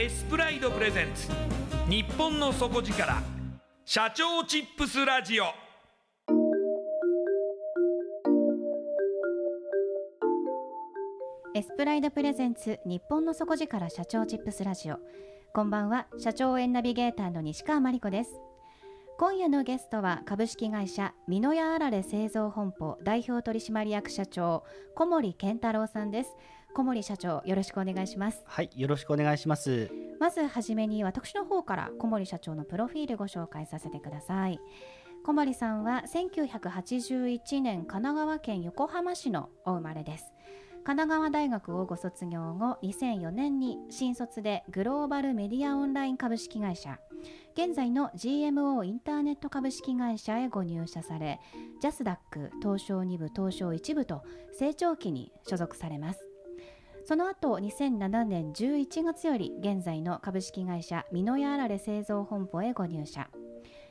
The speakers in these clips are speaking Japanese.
エスプライドプレゼンツ。日本の底力。社長チップスラジオ。エスプライドプレゼンツ日本の底力社長チップスラジオ。こんばんは社長応援ナビゲーターの西川真理子です。今夜のゲストは株式会社美濃屋あられ製造本舗代表取締役社長小森健太郎さんです。小森社長よろしくお願いします。はい、よろしくお願いします。まずはじめに私の方から小森社長のプロフィールご紹介させてください。小森さんは1981年神奈川県横浜市のお生まれです。神奈川大学をご卒業後2004年に新卒でグローバルメディアオンライン株式会社。現在の GMO インターネット株式会社へご入社されジャスダック東証2部東証1部と成長期に所属されますその後2007年11月より現在の株式会社美濃屋あられ製造本舗へご入社。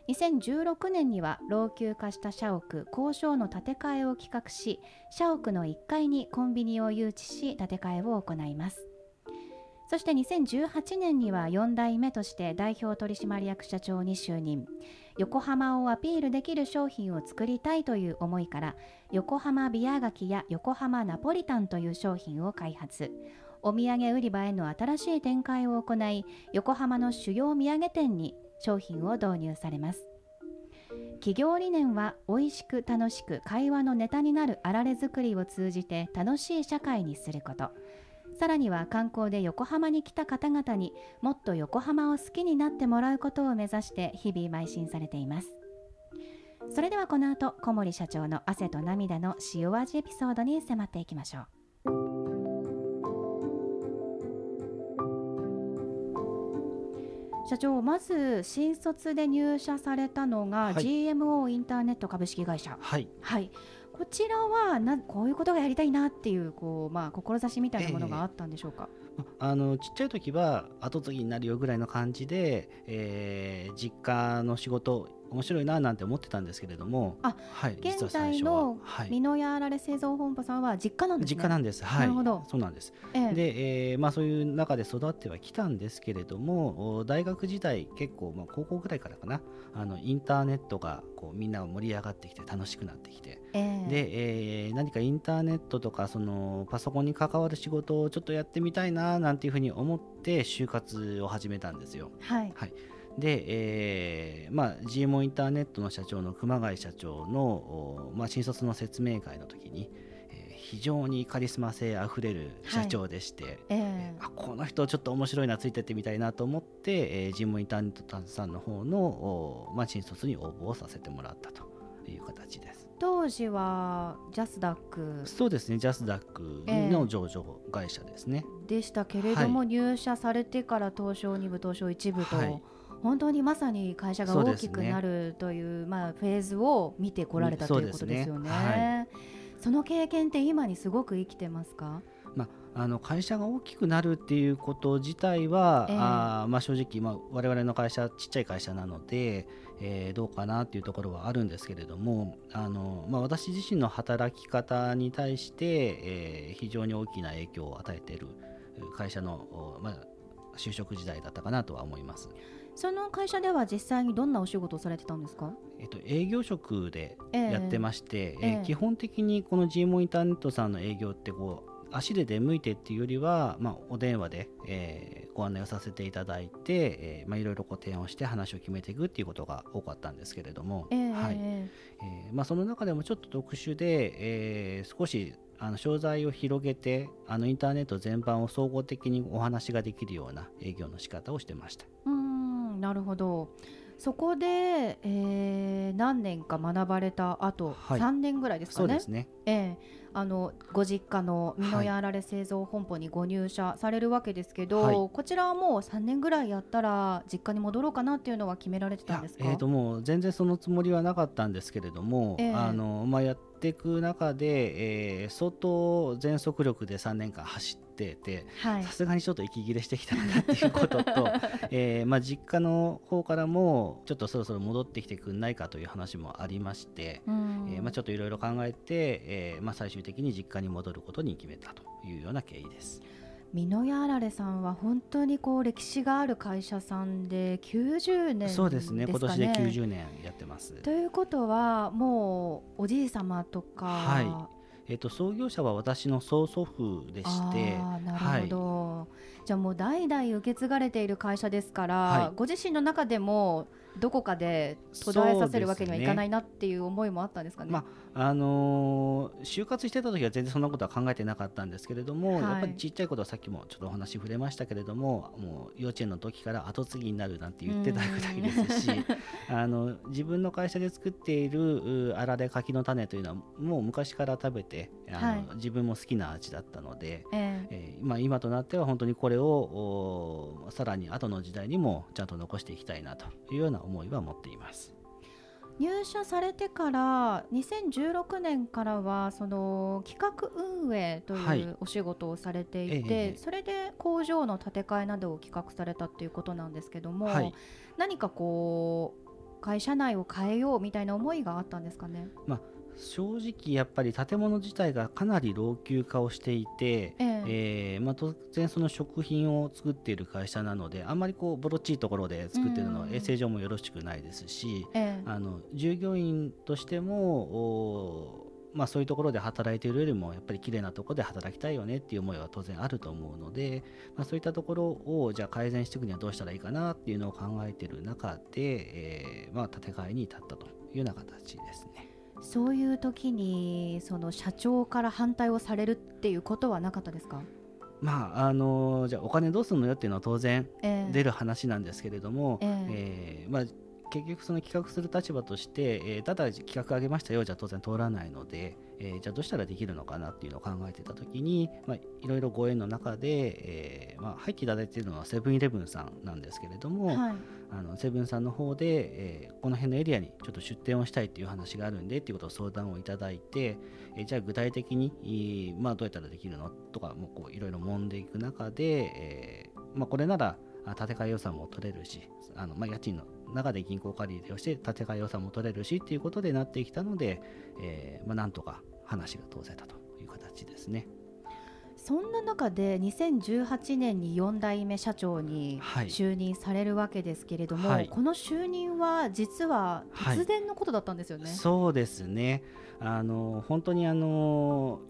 2016年には老朽化した社屋工場の建て替えを企画し社屋の1階にコンビニを誘致し建て替えを行います。そして2018年には4代目として代表取締役社長に就任。横浜をアピールできる商品を作りたいという思いから横浜ビアガキや横浜ナポリタンという商品を開発。お土産売り場への新しい展開を行い横浜の主要土産店に商品を導入されます。企業理念は美味しく楽しく会話のネタになるあられ作りを通じて楽しい社会にすること。さらには観光で横浜に来た方々にもっと横浜を好きになってもらうことを目指して日々邁進されています。それではこの後小森社長の汗と涙の塩味エピソードに迫っていきましょう。社長まず新卒で入社されたのが、はい。GMO インターネット株式会社。はい、はいこちらはなこういうことがやりたいなっていうこう、まあ、志みたいなものがあったんでしょうか、あのちっちゃい時は後継ぎになるよぐらいの感じで、えー実家の仕事面白いななんて思ってたんですけれども、あはい、実現は最初在のは、はい。美濃屋あられ製造本舗さんは実家なんですね。実家なんです。はい、なるほど。そうなんです。ええ。で、えーまあそういう中で育ってはきたんですけれども、お大学時代結構まあ高校ぐらいからかな、あのインターネットがこうみんなが盛り上がってきて楽しくなってきて、ええ。で、えー何かインターネットとかそのパソコンに関わる仕事をちょっとやってみたいななんていうふうに思って就活を始めたんですよ。はいで、えーまあ、GMO インターネットの社長の熊谷社長の、おまあ、新卒の説明会の時に、えー非常にカリスマ性あふれる社長でして、ええ。あこの人ちょっと面白いなついてってみたいなと思って、えー、ジムインターネットさんの方の、おまあ、新卒に応募をさせてもらったという形です。当時はジャスダック。そうですねジャスダックの上場会社ですね。でしたけれども、入社されてから東証2部東証1部と、はい本当にまさに会社が大きくなるというまあ、フェーズを見てこられたということですよね。そうですね。その経験って今にすごく生きてますか？まあ、あの会社が大きくなるっていうこと自体は、ええ。あーまあ、正直、まあ、我々の会社ちっちゃい会社なので、えーどうかなっていうところはあるんですけれどもあの、まあ、私自身の働き方に対して、えー非常に大きな影響を与えている会社の、おまあ、就職時代だったかなとは思います。その会社では実際にどんなお仕事をされてたんですか？えっと、営業職でええやってまして、ええ。えー基本的にこの G モインターネットさんの営業ってこう足で出向いてっていうよりは、まあ、お電話で、えーご案内をさせていただいて、えーまあ、いろいろこう提案をして話を決めていくっていうことが多かったんですけれども、ええはい。ええ。ーまあ、その中でもちょっと特殊で、えー少しあの商材を広げてあのインターネット全般を総合的にお話ができるような営業の仕方をしてました。うーんなるほど。そこで、えー何年か学ばれた後、はい。3年ぐらいですかね。そうですね。ええ。あのご実家の美濃屋あられ製造本舗にご入社されるわけですけど、はい。こちらはもう3年ぐらいやったら実家に戻ろうかなっていうのは決められてたんですか？えー、ともう全然そのつもりはなかったんですけれども、ええ。あのまあ、やっていく中で、えー相当全速力で3年間走っててはい。さすがにちょっと息切れしてきたなっていうことと、えーまあ、実家の方からもちょっとそろそろ戻ってきてくんないかという話もありまして、うん。えーまあ、ちょっといろいろ考えて、えーまあ、最終的に実家に戻ることに決めたというような経緯です。美濃屋あられさんは本当にこう歴史がある会社さんで90年ですかね。そうですね。今年で90年やってます。ということはもうおじい様とか、はえっと創業者は私の曽祖父でして、なるほど、じゃあもう代々受け継がれている会社ですから、はい。ご自身の中でもどこかで途絶えさせるわけにはいかないなっていう思いもあったんですかね。まあのー就活してた時は全然そんなことは考えてなかったんですけれども、はいやっぱりちっちゃいことはさっきもちょっとお話触れましたけれどももう幼稚園の時から後継ぎになるなんて言ってたぐらいですし あの自分の会社で作っているうあられ柿の種というのはもう昔から食べてあの、はい自分も好きな味だったので。えええーまあ、今となっては本当にこれをおさらに後の時代にもちゃんと残していきたいなというような思いは持っています。入社されてから2016年からはその企画運営とはいいうお仕事をされていて、ええそれで工場の建て替えなどを企画されたっていうことなんですけども、はい何かこう会社内を変えようみたいな思いがあったんですかね？正直やっぱり建物自体がかなり老朽化をしていて、ええ。えーまあ、当然その食品を作っている会社なのであんまりこうボロっちいところで作っているのはうん。衛生上もよろしくないですし、ええ。あの従業員としてもおまあ、そういうところで働いているよりもやっぱり綺麗なところで働きたいよねっていう思いは当然あると思うので、まあ、そういったところをじゃあ改善していくにはどうしたらいいかなっていうのを考えている中で、えーまあ、建て替えに至ったというような形ですね。そういう時にその社長から反対をされるっていうことはなかったですか、まああのじゃあお金どうするのよっていうのは当然ええ。出る話なんですけれども、ええ。えーまあ、結局その企画する立場として、えーただ企画上げましたよじゃ当然通らないので、えーじゃあどうしたらできるのかなっていうのを考えてた時に、まあ、いろいろご縁の中で、えーまあ、入っていただいているのはセブンイレブンさんなんですけれども、はい。あのセブンさんの方で、えーこの辺のエリアにちょっと出店をしたいっていう話があるんでっていうことを相談をいただいて、えーじゃあ具体的に、まあ、どうやったらできるのとかもこういろいろ揉んでいく中で、えーまあ、これならあ建て替え予算も取れるしあの、まあ、家賃の中で銀行借りをして建て替え予算も取れるしっていうことでなってきたので、えーまあ、なんとか話が通せたという形ですね。そんな中で2018年に4代目社長にはい就任されるわけですけれども、はいこの就任は実は突然のことだったんですよね。そうですねあの本当にあの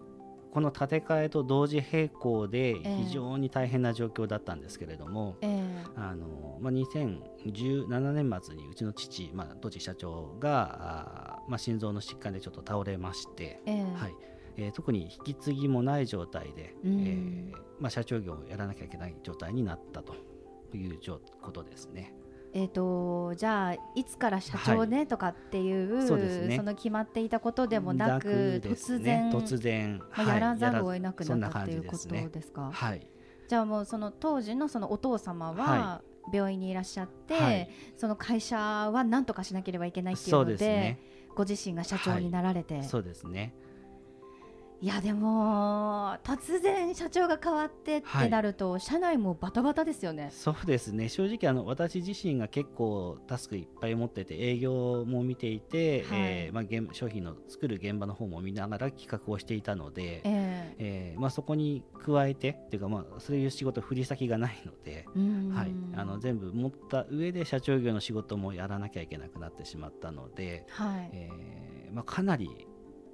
この建て替えと同時並行でえ非常に大変な状況だったんですけれども、ええ。あのまあ、2017年末にうちの父、まあ、当時社長があー、まあ、心臓の疾患でちょっと倒れまして、ええ。はい。えー特に引き継ぎもない状態で、うん。えーまあ、社長業をやらなきゃいけない状態になったという状ことですね。えー、とじゃあいつから社長ね、とかっていうそうね。の決まっていたことでもなくです突然ね、突然、まあはい。やらざるを得なくなったっていうことじです。か。はい、じゃあもうその当時のそのお父様はは病院にいらっしゃって、はい。その会社は何とかしなければいけないっていうのでね。ご自身が社長になられて、い、そうですね。やでも突然社長が変わってってなると、社内もバタバタですよね。そうですね。正直あの私自身が結構タスクいっぱい持ってて営業も見ていて、はい。えーまあ、現商品の作る現場の方も見ながら企画をしていたので、ええ。えーまあ、そこに加えてっていうか、まあ、そういう仕事振り先がないので、うん。はい、あの全部持った上で社長業の仕事もやらなきゃいけなくなってしまったので、はい。えーまあ、かなり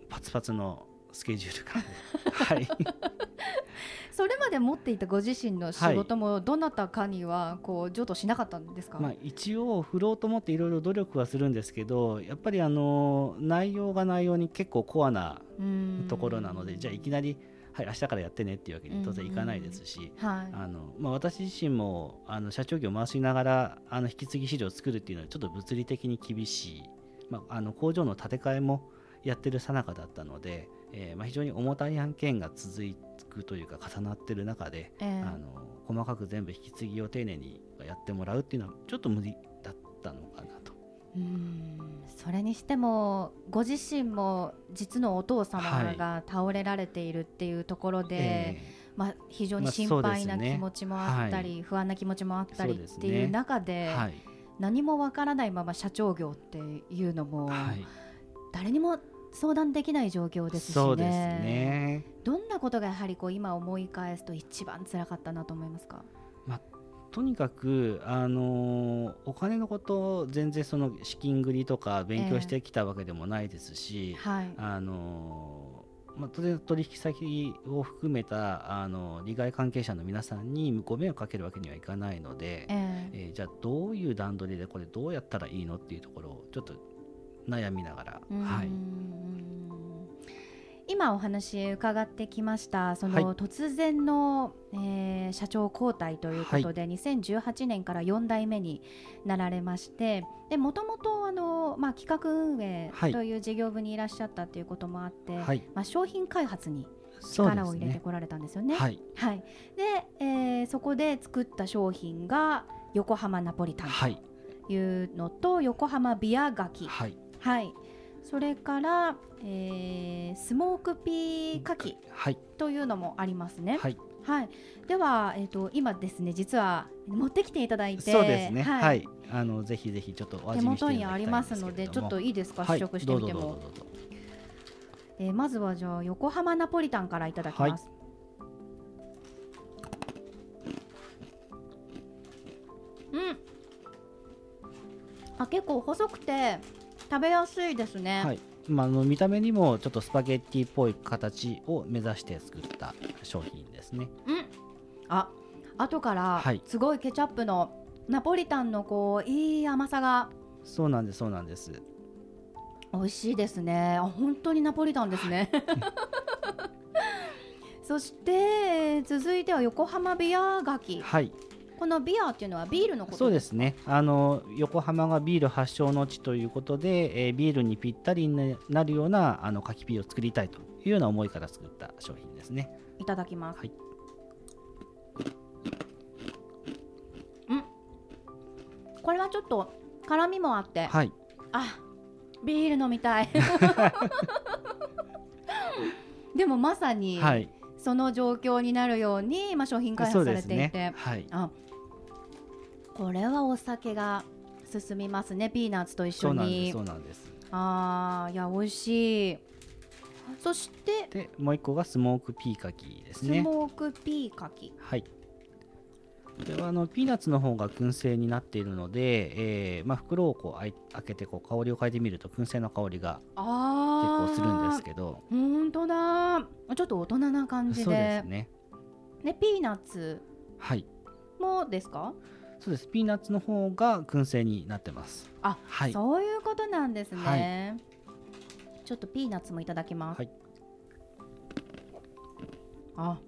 パツパツのスケジュール感で、はい、それまで持っていたご自身の仕事もどなたかにはこう譲渡しなかったんですか、まあ、一応振ろうと思っていろいろ努力はするんですけどやっぱりあの内容が内容に結構コアなうん。ところなのでじゃあいきなり、はい、明日からやってねっていうわけに当然いかないですし。はい。あのまあ、私自身もあの社長業を回しながらあの引き継ぎ資料を作るっていうのはちょっと物理的に厳しい、まあ、あの工場の建て替えもやってる最中だったので、えーまあ、非常に重たい案件が続くというか重なってる中で、ええ。あの細かく全部引き継ぎを丁寧にやってもらうっていうのはちょっと無理だったのかなと。うん。それにしてもご自身も実のお父様が倒れられているっていうところで、えまあ、非常にまあ心配な気持ちもあったり、不安な気持ちもあったりっていう中でーはい。何もわからないまま社長業っていうのもはい、誰にも相談できない状況ですしね。そうですね。どんなことがやはりこう今思い返すと一番辛かったなと思いますか？とにかく、あのーお金のこと全然その資金繰りとか勉強してきたわけでもないですし、はい。あのーまあ、当然取引先を含めた、あの利害関係者の皆さんにご迷惑かけるわけにはいかないので、ええ。えーじゃあどういう段取りでこれどうやったらいいのっていうところをちょっと悩みながら、はい、今お話伺ってきましたそはい。の突然の、えー社長交代ということで、2018年から4代目になられましてでもともとあの、まあ、企画運営はい。という事業部にいらっしゃったということもあって、はい、まあ、商品開発に力を入れてこられたんですよね。はい、はい、で、えーそこで作った商品が横浜ナポリタンはい、というのと、横浜ビアガキはい、はい、それから、えースモークピーカキはい、というのもありますね。はい、はい、では、えっ、と今ですね、実は持ってきていただいて、そうですね、ははい。い、あのぜひぜひちょっとお手味見して元にありますので、ちょっといいですか、はい。試食してみても。えーまずはじゃあ横浜ナポリタンからいただきます。うん。あ、結構細くて食べやすいですね。はいまあ、あの見た目にもちょっとスパゲッティっぽい形を目指して作った商品ですね。うん。あ、後からはいすごいケチャップのナポリタンのこういい甘さがそうなんです、そうなんです。美味しいですね。あ、本当にナポリタンですね。そして続いては横浜ビアガキ。はい、このビアっていうのはビールのことそうですね。あの横浜がビール発祥の地ということで、えービールにぴったりになるようなあの柿ピーを作りたいというような思いから作った商品ですね。いただきます。はい。うん。これはちょっと辛みもあって、はい、あ、ビール飲みたい。でもまさにはい、その状況になるように、まあ、商品開発されていて、。はい、あこれはお酒が進みますね。ピーナッツと一緒そうなんです、にそうなんです。あーいや美味しい。そしてで、もう一個がスモークピーカキですスね。モークピーカキ。はい。これはあのピーナッツの方が燻製になっているので、えーまあ、袋をこうあい開けてこう香りを嗅いでみると燻製の香りが結構するんですけど。本当だ。ちょっと大人な感じで。そうですね。でピーナッツはい。もですか？そうです。ピーナッツの方が燻製になってます。あ、はい。そういうことなんですね、はちょっとピーナッツもいただきます、はい。あ。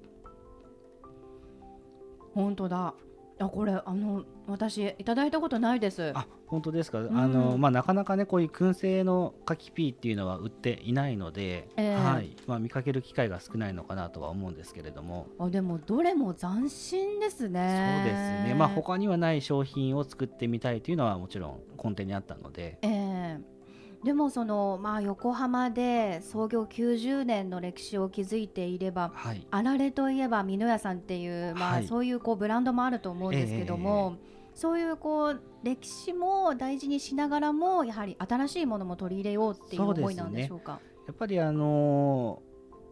本当だ。あこれあの私いただいたことないです。あ本当ですか、ん。あのまあ、なかなかねこういう燻製の柿ピーっていうのは売っていないので、ええ。はい。まあ、見かける機会が少ないのかなとは思うんですけれども、あでもどれも斬新ですね。そうですね、まあ、他にはない商品を作ってみたいというのはもちろん根底にあったので、ええ。でもその、まあ、横浜で創業90年の歴史を築いていればはい、あられといえば美濃屋さんっていう、まあはい。そういうこうブランドもあると思うんですけども、そういうこう歴史も大事にしながらもやはり新しいものも取り入れようっていう思いなんでしょうか？やっぱりあの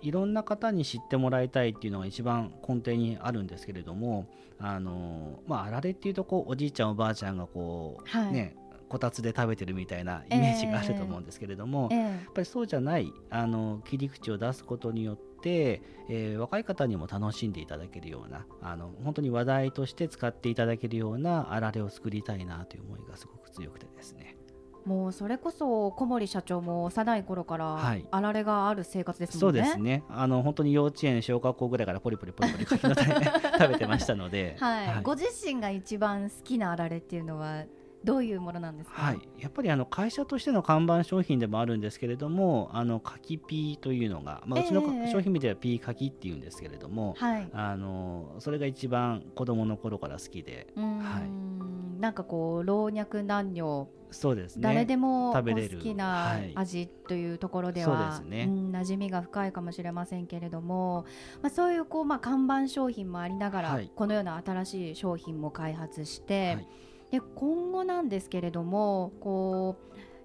いろんな方に知ってもらいたいっていうのが一番根底にあるんですけれどもあのまああられっていうとこうおじいちゃんおばあちゃんがこう、はい。ねこたつで食べてるみたいなイメージがあると思うんですけれども、ええ。やっぱりそうじゃないあの切り口を出すことによって、えー若い方にも楽しんでいただけるようなあの本当に話題として使っていただけるようなあられを作りたいなという思いがすごく強くてですね。もうそれこそ小森社長も幼い頃からはい。あられがある生活ですそもね。うんですね。あの本当に幼稚園小学校ぐらいからポリポリポリポリ柿の種食べてましたので。はい、ご自身が一番好きなあられっていうのはどういうものなんですか？はい、やっぱりあの会社としての看板商品でもあるんですけれどもあの柿ピーというのが、まあ、うちのええ。商品名ではピー柿っていうんですけれども、はい。あのそれが一番子供の頃から好きではなんかこう老若男女そうですね。誰でもこう食べれる。好きなはい。味というところでそうは、ですね。ん馴染みが深いかもしれませんけれども、まあ、そういうこう、まあ、看板商品もありながら、はい。このような新しい商品も開発して、はいで今後なんですけれどもこ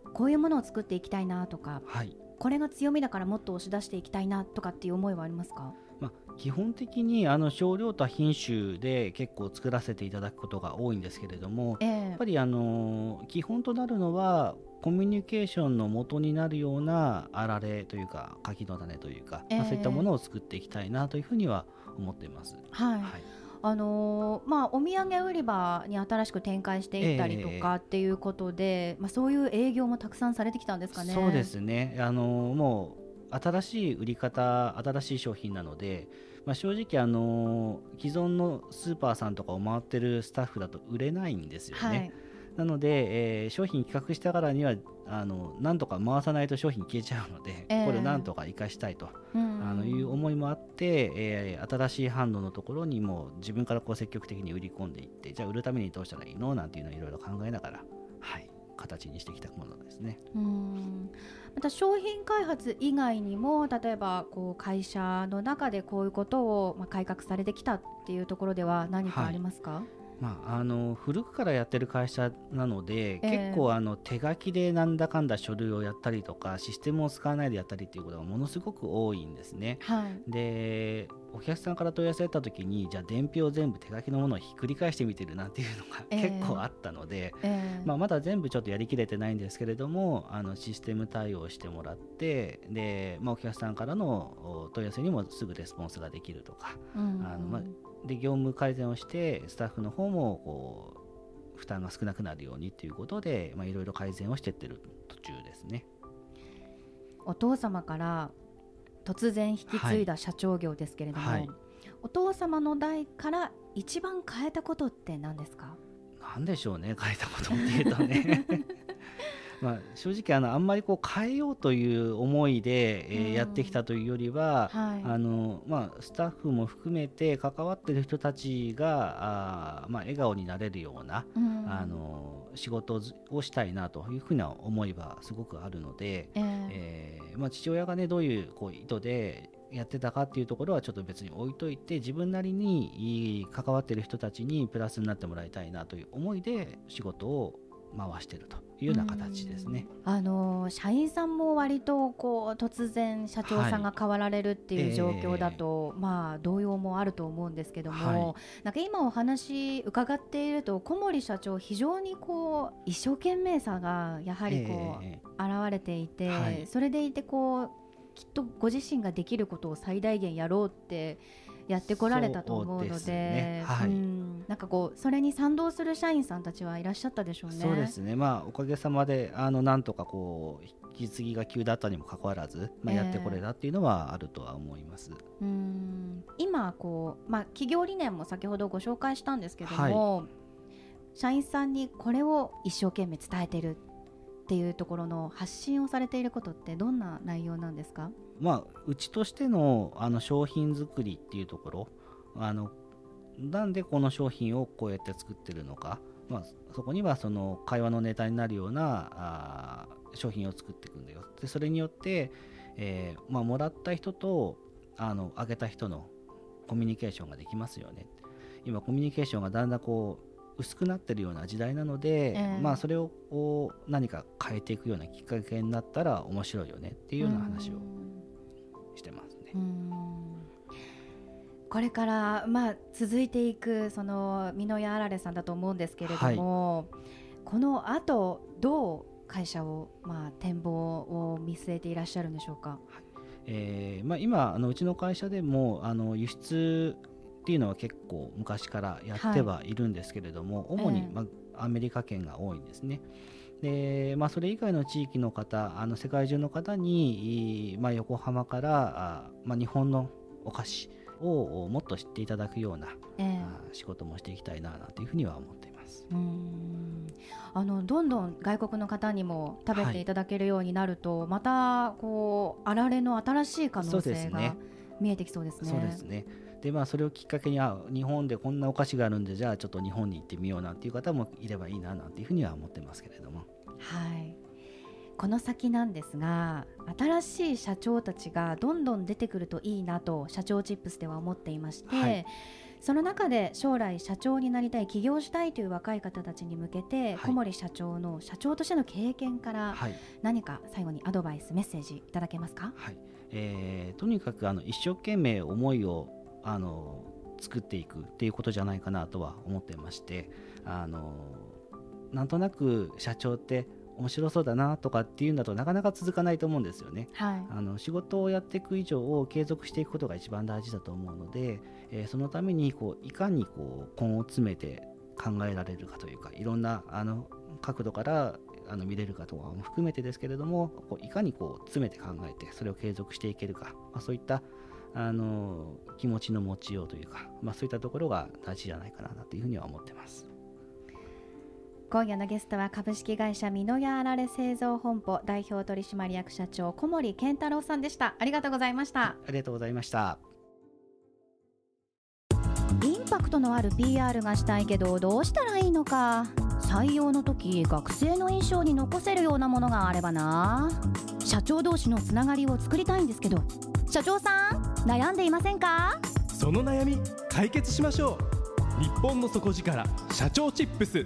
うこういうものを作っていきたいなとかはい。これが強みだからもっと押し出していきたいなとかっていう思いはありますか？まあ、基本的にあの少量多品種で結構作らせていただくことが多いんですけれどもええ。やっぱりあの基本となるのはコミュニケーションの元になるようなあられというか柿の種というか、まあええそういったものを作っていきたいなというふうには思っています。はい、はいあのーまあ、お土産売り場に新しく展開していったりとかっていうことで、まあ、そういう営業もたくさんされてきたんですかね。そうですねあのもう新しい売り方新しい商品なので、まあ、正直あの既存のスーパーさんとかを回ってるスタッフだと売れないんですよね。はい、なので、えー商品企画したからにはあのなんとか回さないと商品消えちゃうので、ええこれをなんとか生かしたいと、うん。あのいう思いもあって、えー新しい販路のところにも自分からこう積極的に売り込んでいってじゃあ売るためにどうしたらいいの？なんていうのをいろいろ考えながら、はい、形にしてきたものですね。うん。また商品開発以外にも例えばこう会社の中でこういうことをまあ改革されてきたっていうところでは何かありますか、まあ、あの古くからやってる会社なので、ええ。結構あの手書きでなんだかんだ書類をやったりとかシステムを使わないでやったりっていうことがものすごく多いんですね。はい。でお客さんから問い合わせた時にじゃあ伝票を全部手書きのものをひっくり返してみてるなんていうのがええ。結構あったので、ええ。まあ、まだ全部ちょっとやりきれてないんですけれどもあのシステム対応してもらってで、まあ、お客さんからのお問い合わせにもすぐレスポンスができるとかうん。あのまあで業務改善をしてスタッフの方もこう負担が少なくなるようにということでまあいろいろ改善をしていってる途中ですね。お父様から突然引き継いだ社長業ですけれども、はい。お父様の代から一番変えたことって何ですか？なんでしょうね変えたことっていうとね まあ正直あのあんまりこう変えようという思いで、えやってきたというよりは、はい。あのまあ、スタッフも含めて関わってる人たちがあー、まあ、笑顔になれるような、うん。あの仕事をしたいなというふうな思いはすごくあるので、えええーまあ、父親がねどういうこう意図でやってたかっていうところはちょっと別に置いといて自分なりに関わってる人たちにプラスになってもらいたいなという思いで仕事を回してるというような形ですね。あの社員さんも割とこう突然社長さんが変わられるっていう状況だと、まあ動揺もあると思うんですけども、はなんか今お話伺っていると小森社長非常にこう一生懸命さがやはりこう、え。現れていて、はい。それでいてこうきっとご自身ができることを最大限やろうってやってこられたと思うのでそうですね。はい。うんなんかこうそれに賛同する社員さんたちはいらっしゃったでしょうね。そうですね、まあ、おかげさまであのなんとかこう引き継ぎが急だったにもかかわらず、まあ、ええやってこれたっていうのはあるとは思います。うん。今こう、まあ、企業理念も先ほどご紹介したんですけども、社員さんにこれを一生懸命伝えてるっていうところの発信をされていることってどんな内容なんですか？まあ、うちとしてのあの商品作りっていうところあのなんでこの商品をこうやって作ってるのか、まあ、そこにはその会話のネタになるようなあー商品を作っていくんだよ。でそれによって、えーまあ、もらった人とあのあげた人のコミュニケーションができますよね。今コミュニケーションがだんだんこう薄くなってるような時代なので、ええまあ、それをこう何か変えていくようなきっかけになったら面白いよねっていうような話をしてますね。う。んこれから、まあ、続いていくその美濃屋あられさんだと思うんですけれども、このあとどう会社を、まあ、展望を見据えていらっしゃるんでしょうか？えーまあ、今あのうちの会社でもあの輸出っていうのは結構昔からやってはいるんですけれども、主に、ええまあ、アメリカ圏が多いんですね。でまあ、それ以外の地域の方あの世界中の方に、いまあ、横浜からあ、まあ、日本のお菓子をもっと知っていただくような、ええ。あ仕事もしていきたいななんていうふうには思っています。うん。あのどんどん外国の方にも食べてい。ただけるようになると、またこうあられの新しい可能性がね。見えてきそうですね。そうですね。でまあ、それをきっかけにあ日本でこんなお菓子があるんでじゃあちょっと日本に行ってみようなんていう方もいればいいななんていうふうには思ってますけれども。はいこの先なんですが新しい社長たちがどんどん出てくるといいなと社長チップスでは思っていまして、はい。その中で将来社長になりたい起業したいという若い方たちに向けて、はい。小森社長の社長としての経験からはい、何か最後にアドバイスメッセージいただけますか？はい。えーとにかくあの一生懸命思いをあの作っていくっていうことじゃないかなとは思ってましてあのなんとなく社長って面白そうだなとかっていうんだとなかなか続かないと思うんですよね。はいあの仕事をやっていく以上継続していくことが一番大事だと思うので、えーそのためにこういかにこう根を詰めて考えられるかというかいろんなあの角度からあの見れるかとかも含めてですけれどもこういかにこう詰めて考えてそれを継続していけるか、まあ、そういったあの気持ちの持ちようというか、まあ、そういったところが大事じゃないかなというふうには思ってます。今夜のゲストは株式会社美濃屋あられ製造本舗代表取締役社長小森健太郎さんでした。ありがとうございました。ありがとうございました。インパクトのある PR がしたいけどどうしたらいいのか。採用の時学生の印象に残せるようなものがあればな。社長同士のつながりを作りたいんですけど。社長さん悩んでいませんか？その悩み解決しましょう。日本の底力社長チップス